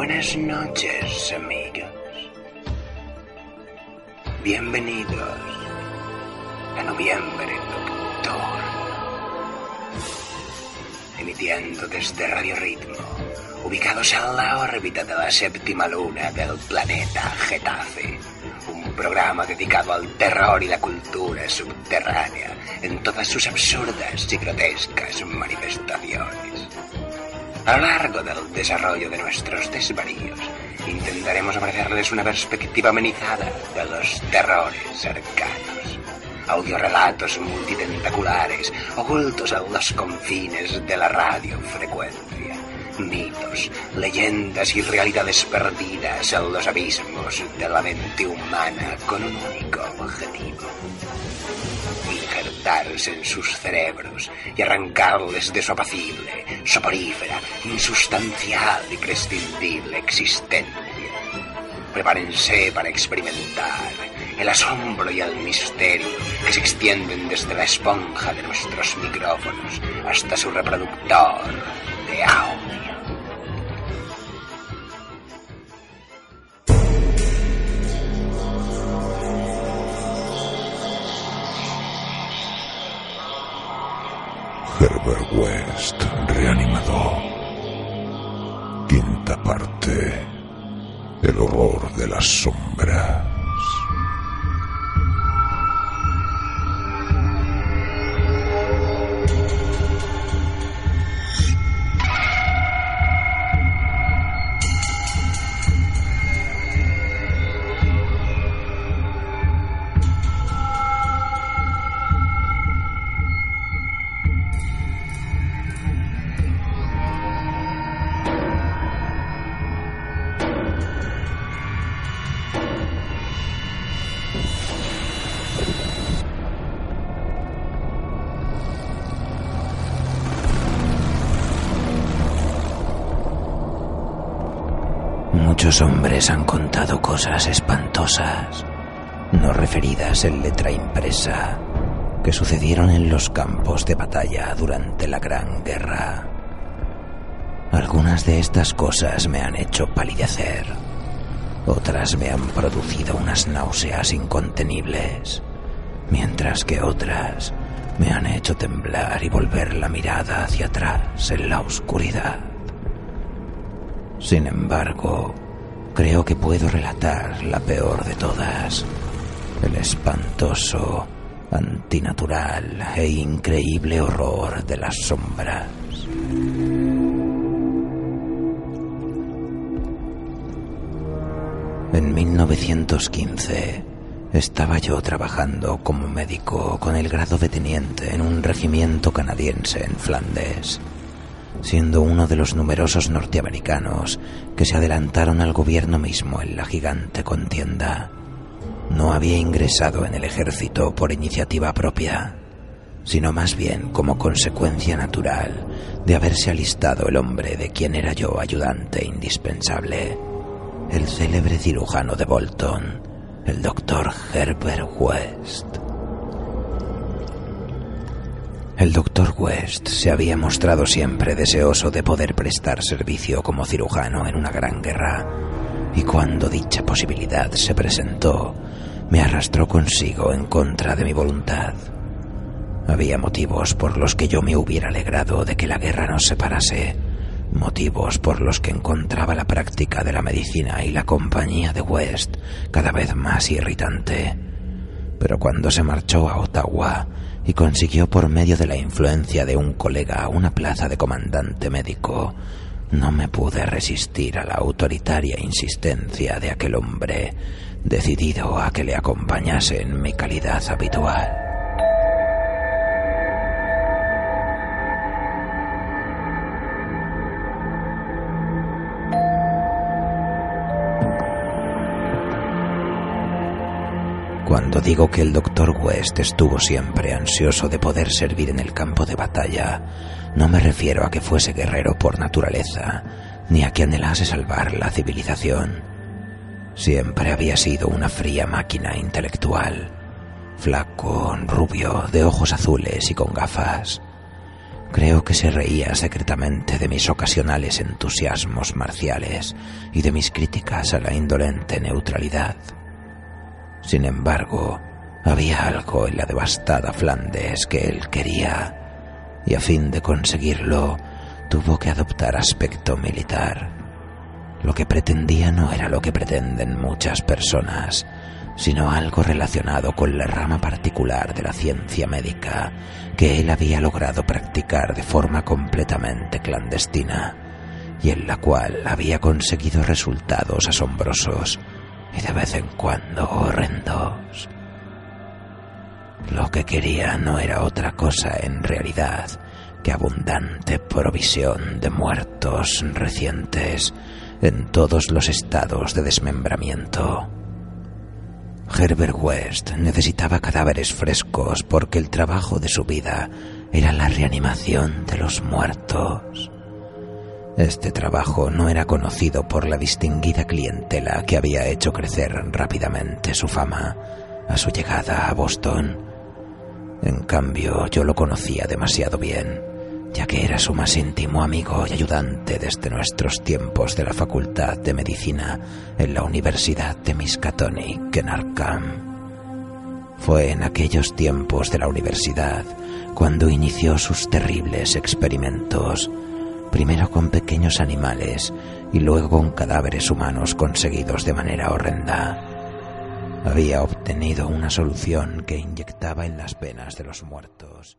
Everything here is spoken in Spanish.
Buenas noches, amigos. Bienvenidos a Noviembre Nocturno. Emitiendo desde Radio Ritmo, ubicados en la órbita de la séptima luna del planeta Getafe. Un programa dedicado al terror y la cultura subterránea en todas sus absurdas y grotescas manifestaciones. A lo largo del desarrollo de nuestros desvaríos, intentaremos ofrecerles una perspectiva amenizada de los terrores arcanos. Audiorelatos multitentaculares ocultos a los confines de la radiofrecuencia. Mitos, leyendas y realidades perdidas en los abismos de la mente humana con un único objetivo injertarse en sus cerebros y arrancarles de su apacible, soporífera, insustancial y prescindible existencia. Prepárense para experimentar el asombro y el misterio que se extienden desde la esponja de nuestros micrófonos hasta su reproductor de audio. Herbert West, reanimado. Quinta parte. El horror de las sombras. Muchos hombres han contado cosas espantosas, no referidas en letra impresa, que sucedieron en los campos de batalla durante la Gran Guerra. Algunas de estas cosas me han hecho palidecer, otras me han producido unas náuseas incontenibles, mientras que otras me han hecho temblar y volver la mirada hacia atrás en la oscuridad. Sin embargo, creo que puedo relatar la peor de todas, el espantoso, antinatural e increíble horror de las sombras. En 1915 estaba yo trabajando como médico con el grado de teniente en un regimiento canadiense en Flandes siendo uno de los numerosos norteamericanos que se adelantaron al gobierno mismo en la gigante contienda. No había ingresado en el ejército por iniciativa propia, sino más bien como consecuencia natural de haberse alistado el hombre de quien era yo ayudante indispensable, el célebre cirujano de Bolton, el doctor Herbert West. El doctor West se había mostrado siempre deseoso de poder prestar servicio como cirujano en una gran guerra, y cuando dicha posibilidad se presentó, me arrastró consigo en contra de mi voluntad. Había motivos por los que yo me hubiera alegrado de que la guerra nos separase, motivos por los que encontraba la práctica de la medicina y la compañía de West cada vez más irritante. Pero cuando se marchó a Ottawa, y consiguió por medio de la influencia de un colega una plaza de comandante médico, no me pude resistir a la autoritaria insistencia de aquel hombre, decidido a que le acompañase en mi calidad habitual. Cuando digo que el doctor West estuvo siempre ansioso de poder servir en el campo de batalla, no me refiero a que fuese guerrero por naturaleza, ni a que anhelase salvar la civilización. Siempre había sido una fría máquina intelectual, flaco, rubio, de ojos azules y con gafas. Creo que se reía secretamente de mis ocasionales entusiasmos marciales y de mis críticas a la indolente neutralidad. Sin embargo, había algo en la devastada Flandes que él quería, y a fin de conseguirlo, tuvo que adoptar aspecto militar. Lo que pretendía no era lo que pretenden muchas personas, sino algo relacionado con la rama particular de la ciencia médica que él había logrado practicar de forma completamente clandestina y en la cual había conseguido resultados asombrosos y de vez en cuando horrendos. Lo que quería no era otra cosa en realidad que abundante provisión de muertos recientes en todos los estados de desmembramiento. Herbert West necesitaba cadáveres frescos porque el trabajo de su vida era la reanimación de los muertos. Este trabajo no era conocido por la distinguida clientela que había hecho crecer rápidamente su fama a su llegada a Boston. En cambio, yo lo conocía demasiado bien, ya que era su más íntimo amigo y ayudante desde nuestros tiempos de la Facultad de Medicina en la Universidad de Miskatonic en Arkham. Fue en aquellos tiempos de la universidad cuando inició sus terribles experimentos primero con pequeños animales y luego con cadáveres humanos conseguidos de manera horrenda. Había obtenido una solución que inyectaba en las venas de los muertos.